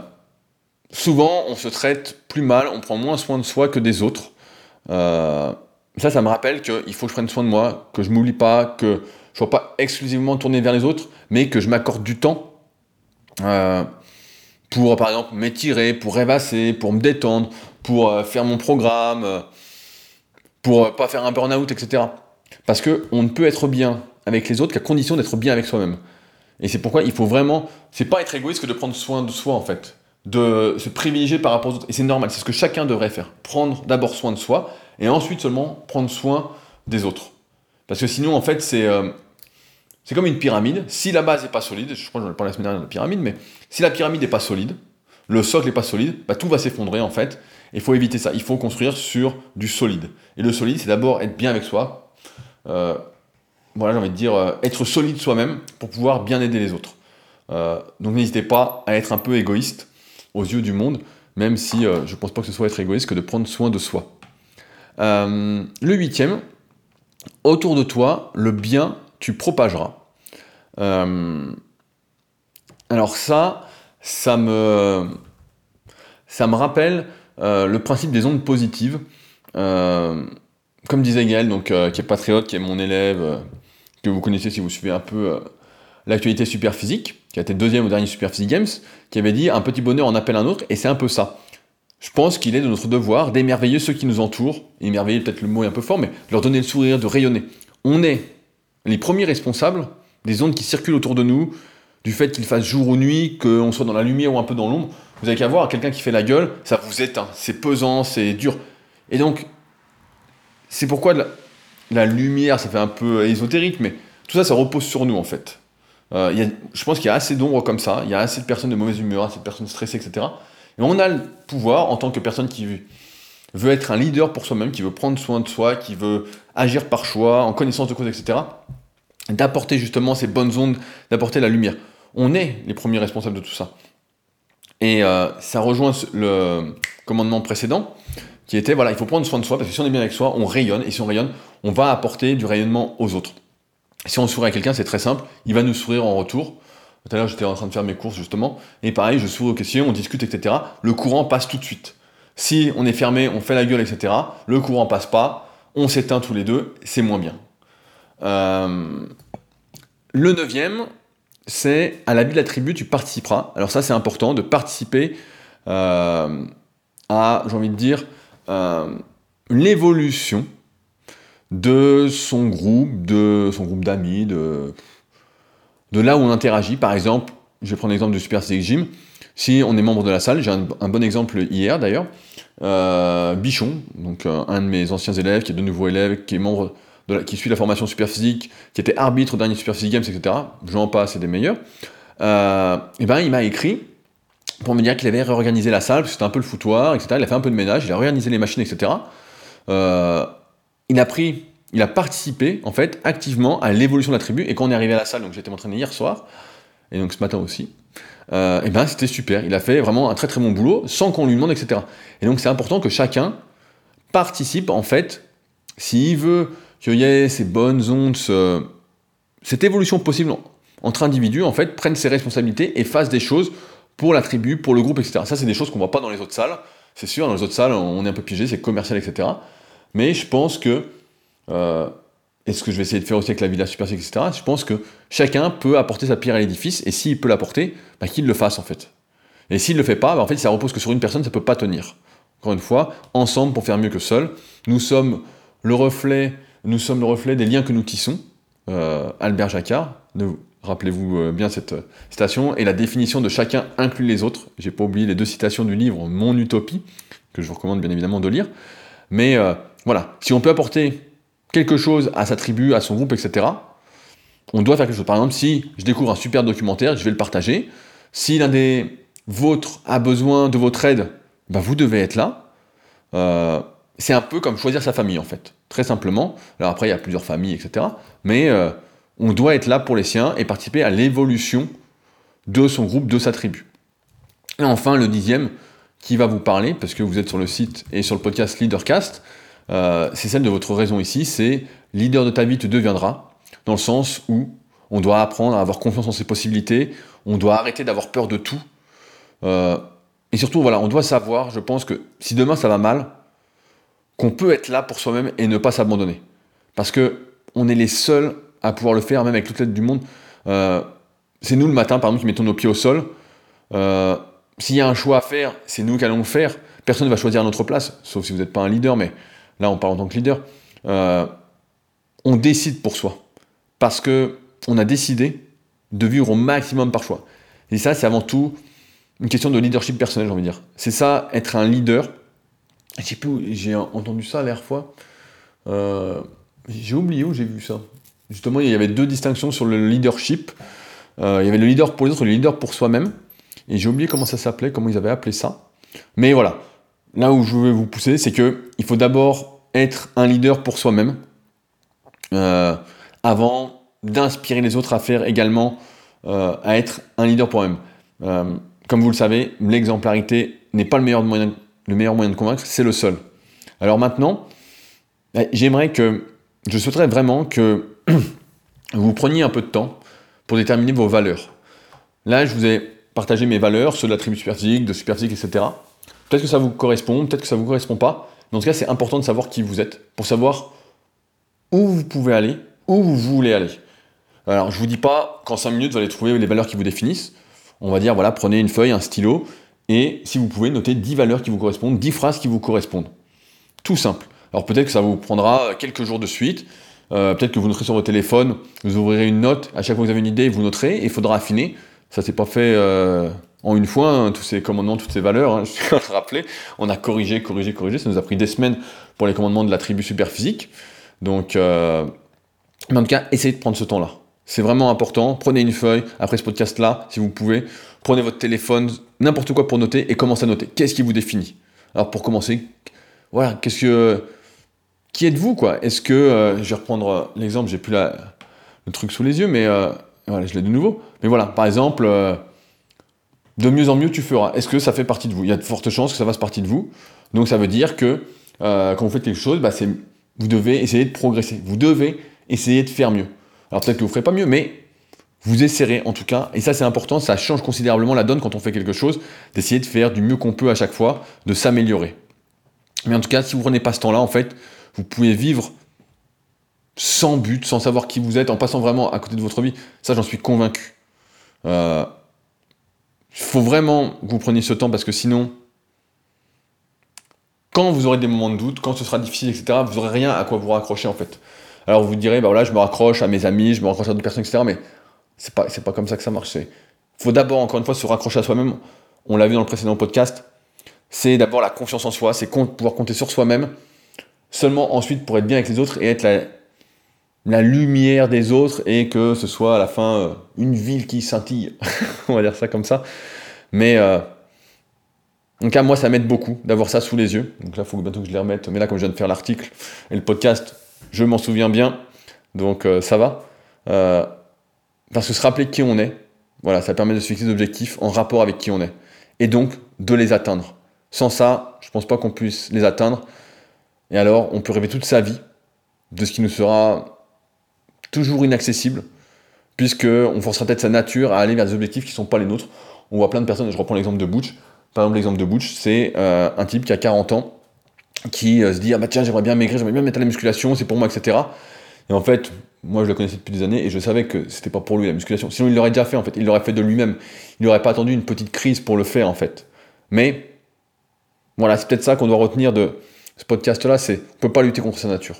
souvent, on se traite plus mal, on prend moins soin de soi que des autres. Euh, ça, ça me rappelle qu'il faut que je prenne soin de moi, que je m'oublie pas, que je sois pas exclusivement tourné vers les autres, mais que je m'accorde du temps euh, pour, par exemple, m'étirer, pour rêvasser, pour me détendre, pour faire mon programme, pour pas faire un burn-out, etc. Parce que on ne peut être bien avec les autres qu'à condition d'être bien avec soi-même. Et c'est pourquoi il faut vraiment, c'est pas être égoïste que de prendre soin de soi en fait, de se privilégier par rapport aux autres. Et c'est normal, c'est ce que chacun devrait faire. Prendre d'abord soin de soi et ensuite seulement prendre soin des autres. Parce que sinon en fait c'est euh, c'est comme une pyramide. Si la base n'est pas solide, je crois que j'en ai parlé la semaine dernière de la pyramide, mais si la pyramide n'est pas solide, le socle n'est pas solide, bah, tout va s'effondrer en fait. Il faut éviter ça. Il faut construire sur du solide. Et le solide, c'est d'abord être bien avec soi. Euh, voilà, j'ai envie de dire, euh, être solide soi-même pour pouvoir bien aider les autres. Euh, donc n'hésitez pas à être un peu égoïste aux yeux du monde, même si euh, je ne pense pas que ce soit être égoïste que de prendre soin de soi. le huitième, autour de toi, le bien, tu propageras. alors ça, ça me, ça me rappelle le principe des ondes positives. comme disait Gaël, donc, qui est patriote, qui est mon élève, que vous connaissez si vous suivez un peu euh, l'actualité super physique, qui a été deuxième au dernier Super Physique Games, qui avait dit un petit bonheur en appelle un autre, et c'est un peu ça. Je pense qu'il est de notre devoir d'émerveiller ceux qui nous entourent, émerveiller peut-être le mot est un peu fort, mais leur donner le sourire, de rayonner. On est les premiers responsables des ondes qui circulent autour de nous, du fait qu'il fasse jour ou nuit, qu'on soit dans la lumière ou un peu dans l'ombre. Vous avez qu'à voir, quelqu'un qui fait la gueule, ça vous éteint, c'est pesant, c'est dur. Et donc, c'est pourquoi la lumière, ça fait un peu ésotérique, mais tout ça, ça repose sur nous en fait. Euh, je pense qu'il y a assez d'ombre comme ça, il y a assez de personnes de mauvaise humeur, assez de personnes stressées, etc. Et on a le pouvoir, en tant que personne qui veut être un leader pour soi-même, qui veut prendre soin de soi, qui veut agir par choix, en connaissance de cause, etc., d'apporter justement ces bonnes ondes, d'apporter la lumière. On est les premiers responsables de tout ça. Et euh, ça rejoint le commandement précédent, qui était, voilà, il faut prendre soin de soi, parce que si on est bien avec soi, on rayonne, et si on rayonne, on va apporter du rayonnement aux autres. Si on sourit à quelqu'un, c'est très simple, il va nous sourire en retour. Tout à l'heure, j'étais en train de faire mes courses, justement, et pareil, je souris aux questions, on discute, etc. Le courant passe tout de suite. Si on est fermé, on fait la gueule, etc., le courant passe pas, on s'éteint tous les deux, c'est moins bien. Euh, le neuvième, c'est à l'habit de la tribu, tu participeras. Alors ça, c'est important de participer euh, à, j'ai envie de dire, l'évolution de son groupe, de son groupe d'amis, de, de là où on interagit. Par exemple, je vais prendre l'exemple du Super Physique Gym. Si on est membre de la salle, j'ai un, bon exemple hier d'ailleurs, euh, Bichon, donc euh, un de mes anciens élèves, qui est de nouveau élève, qui est membre qui suit la formation super physique, qui était arbitre au dernier super physique games, etc. J'en passe, c'est des meilleurs. Euh, et ben il m'a écrit pour me dire qu'il avait réorganisé la salle, parce que c'était un peu le foutoir, etc. Il a fait un peu de ménage, il a réorganisé les machines, etc. Euh, il a pris, il a participé en fait activement à l'évolution de la tribu. Et quand on est arrivé à la salle, donc j'étais entraîné hier soir, et donc ce matin aussi, euh, et ben c'était super. Il a fait vraiment un très très bon boulot sans qu'on lui demande, etc. Et donc c'est important que chacun participe en fait, s'il veut qu'il y ait ces bonnes ondes, cette évolution possible entre individus, en fait, prenne ses responsabilités et fasse des choses pour la tribu, pour le groupe, etc. Ça, c'est des choses qu'on voit pas dans les autres salles. C'est sûr, dans les autres salles, on est un peu piégé, c'est commercial, etc. Mais je pense que, euh, et ce que je vais essayer de faire aussi avec la Villa Super etc., je pense que chacun peut apporter sa pierre à l'édifice, et s'il peut l'apporter, bah, qu'il le fasse en fait. Et s'il ne le fait pas, bah, en fait, ça repose que sur une personne, ça ne peut pas tenir. Encore une fois, ensemble pour faire mieux que seul. Nous sommes le reflet, nous sommes le reflet des liens que nous tissons. Euh, Albert Jacquard, rappelez-vous euh, bien cette citation, et la définition de chacun inclut les autres. J'ai pas oublié les deux citations du livre Mon Utopie, que je vous recommande bien évidemment de lire. Mais voilà, si on peut apporter quelque chose à sa tribu, à son groupe, etc., on doit faire quelque chose. Par exemple, si je découvre un super documentaire, je vais le partager. Si l'un des vôtres a besoin de votre aide, bah vous devez être là. Euh, c'est un peu comme choisir sa famille, en fait. Très simplement. Alors après, il y a plusieurs familles, etc. Mais euh, on doit être là pour les siens et participer à l'évolution de son groupe, de sa tribu. Et enfin, le dixième qui va vous parler, parce que vous êtes sur le site et sur le podcast Leadercast, euh, c'est celle de votre raison ici, c'est leader de ta vie, tu deviendras, dans le sens où on doit apprendre à avoir confiance en ses possibilités, on doit arrêter d'avoir peur de tout, euh, et surtout, voilà, on doit savoir, je pense que si demain ça va mal, qu'on peut être là pour soi-même et ne pas s'abandonner. Parce que on est les seuls à pouvoir le faire, même avec toute l'aide du monde. Euh, c'est nous le matin, par exemple, qui mettons nos pieds au sol. S'il y a un choix à faire, c'est nous qui allons le faire. Personne ne va choisir à notre place, sauf si vous n'êtes pas un leader, mais là on parle en tant que leader, euh, on décide pour soi. Parce que on a décidé de vivre au maximum par choix. Et ça, c'est avant tout une question de leadership personnel, j'ai envie de dire. C'est ça, être un leader. J'ai entendu ça la fois. Euh, j'ai oublié où j'ai vu ça. Justement, il y avait deux distinctions sur le leadership. Euh, il y avait le leader pour les autres et le leader pour soi-même. Et j'ai oublié comment ça s'appelait, comment ils avaient appelé ça. Mais voilà, là où je veux vous pousser, c'est que il faut d'abord être un leader pour soi-même, euh, avant d'inspirer les autres à faire également, euh, à être un leader pour eux-mêmes. Comme vous le savez, l'exemplarité n'est pas le meilleur, moyen, le meilleur moyen de convaincre, c'est le seul. Alors maintenant, eh, j'aimerais que, je souhaiterais vraiment que vous preniez un peu de temps pour déterminer vos valeurs. Là, je vous ai partagé mes valeurs, ceux de la tribu superphysique, de superphysique, etc. Peut-être que ça vous correspond, peut-être que ça ne vous correspond pas. Dans ce cas, c'est important de savoir qui vous êtes pour savoir où vous pouvez aller, où vous voulez aller. Alors, je ne vous dis pas qu'en 5 minutes, vous allez trouver les valeurs qui vous définissent. On va dire, voilà, prenez une feuille, un stylo, et si vous pouvez, noter 10 valeurs qui vous correspondent, 10 phrases qui vous correspondent. Tout simple. Alors peut-être que ça vous prendra quelques jours de suite, euh, peut-être que vous noterez sur votre téléphone, vous ouvrirez une note, à chaque fois que vous avez une idée, vous noterez, il faudra affiner. Ça s'est pas fait euh, en une fois, hein, tous ces commandements, toutes ces valeurs, hein, je tiens à le rappeler. On a corrigé, corrigé, corrigé. Ça nous a pris des semaines pour les commandements de la tribu superphysique. Donc, euh, mais en tout cas, essayez de prendre ce temps-là. C'est vraiment important. Prenez une feuille après ce podcast-là, si vous pouvez. Prenez votre téléphone, n'importe quoi pour noter et commencez à noter. Qu'est-ce qui vous définit? Alors, pour commencer, voilà, qu'est-ce que. Qui êtes-vous, quoi? Est-ce que. Euh, je vais reprendre l'exemple, j'ai plus le truc sous les yeux, mais voilà, je l'ai de nouveau. Mais voilà, par exemple, euh, de mieux en mieux tu feras. Est-ce que ça fait partie de vous? Il y a de fortes chances que ça fasse partie de vous. Donc ça veut dire que euh, quand vous faites quelque chose, bah, vous devez essayer de progresser. Vous devez essayer de faire mieux. Alors peut-être que vous ne ferez pas mieux, mais vous essaierez en tout cas. Et ça c'est important, ça change considérablement la donne quand on fait quelque chose, d'essayer de faire du mieux qu'on peut à chaque fois, de s'améliorer. Mais en tout cas, si vous prenez pas ce temps-là, en fait, vous pouvez vivre sans but, sans savoir qui vous êtes, en passant vraiment à côté de votre vie. Ça, j'en suis convaincu. Il euh, faut vraiment que vous preniez ce temps parce que sinon, quand vous aurez des moments de doute, quand ce sera difficile, etc., vous n'aurez rien à quoi vous raccrocher en fait. Alors vous direz, bah voilà, je me raccroche à mes amis, je me raccroche à d'autres personnes, etc., mais c'est pas, pas comme ça que ça marche. Il faut d'abord, encore une fois, se raccrocher à soi-même. On l'a vu dans le précédent podcast. C'est d'abord la confiance en soi, c'est pouvoir compter sur soi-même. Seulement ensuite pour être bien avec les autres et être la, lumière des autres et que ce soit à la fin euh, une ville qui scintille. On va dire ça comme ça. Mais euh, en cas, moi, ça m'aide beaucoup d'avoir ça sous les yeux. Donc là, il faut bientôt que je les remette. Mais là, comme je viens de faire l'article et le podcast, je m'en souviens bien. Donc euh, ça va. parce que se rappeler qui on est, voilà, ça permet de se fixer des objectifs en rapport avec qui on est. Et donc de les atteindre. Sans ça, je pense pas qu'on puisse les atteindre. Et alors, on peut rêver toute sa vie de ce qui nous sera toujours inaccessible, puisqu'on forcera peut-être sa nature à aller vers des objectifs qui ne sont pas les nôtres. On voit plein de personnes, je reprends l'exemple de Butch. Par exemple, l'exemple de Butch, c'est euh, un type qui a 40 ans, qui euh, se dit Ah bah tiens, j'aimerais bien maigrir, j'aimerais bien mettre à la musculation, c'est pour moi, etc. Et en fait, moi je le connaissais depuis des années et je savais que c'était pas pour lui la musculation. Sinon, il l'aurait déjà fait en fait, il l'aurait fait de lui-même. Il n'aurait pas attendu une petite crise pour le faire en fait. Mais voilà, c'est peut-être ça qu'on doit retenir de ce podcast-là c'est on peut pas lutter contre sa nature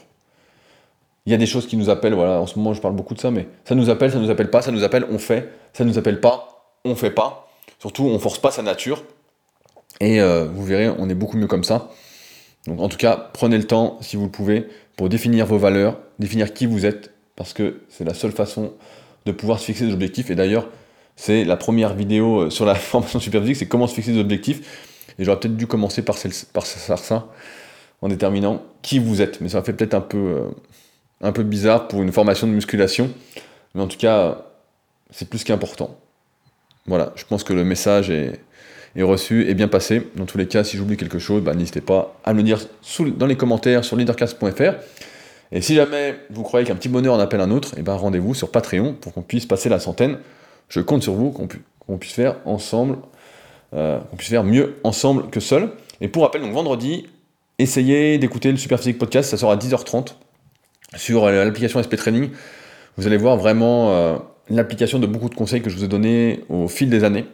il y a des choses qui nous appellent, voilà, en ce moment je parle beaucoup de ça, mais ça nous appelle, ça nous appelle pas, ça nous appelle, on fait, ça nous appelle pas, on fait pas. Surtout, on force pas sa nature. Et euh, vous verrez, on est beaucoup mieux comme ça. Donc en tout cas, prenez le temps, si vous le pouvez, pour définir vos valeurs, définir qui vous êtes, parce que c'est la seule façon de pouvoir se fixer des objectifs. Et d'ailleurs, c'est la première vidéo euh, sur la formation superphysique, c'est comment se fixer des objectifs. Et j'aurais peut-être dû commencer par, par ça, en déterminant qui vous êtes. Mais ça fait peut-être un peu... Euh, un peu bizarre pour une formation de musculation. Mais en tout cas, c'est plus qu'important. Voilà, je pense que le message est, reçu et bien passé. Dans tous les cas, si j'oublie quelque chose, bah, n'hésitez pas à me le dire dans les commentaires sur leaderclass.fr. Et si jamais vous croyez qu'un petit bonheur en appelle un autre, eh ben rendez-vous sur Patreon pour qu'on puisse passer la centaine. Je compte sur vous, qu'on puisse faire ensemble, euh, qu'on puisse faire mieux ensemble que seul. Et pour rappel, donc vendredi, essayez d'écouter le Super Physique Podcast, ça sera à 10h30 sur euh, l'application SP Training, vous allez voir vraiment euh, l'application de beaucoup de conseils que je vous ai donnés au fil des années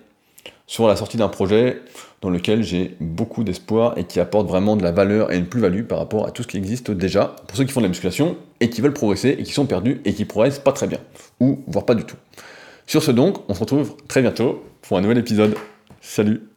sur la sortie d'un projet dans lequel j'ai beaucoup d'espoir et qui apporte vraiment de la valeur et une plus-value par rapport à tout ce qui existe déjà pour ceux qui font de la musculation et qui veulent progresser et qui sont perdus et qui progressent pas très bien ou voire pas du tout. Sur ce donc, on se retrouve très bientôt pour un nouvel épisode. Salut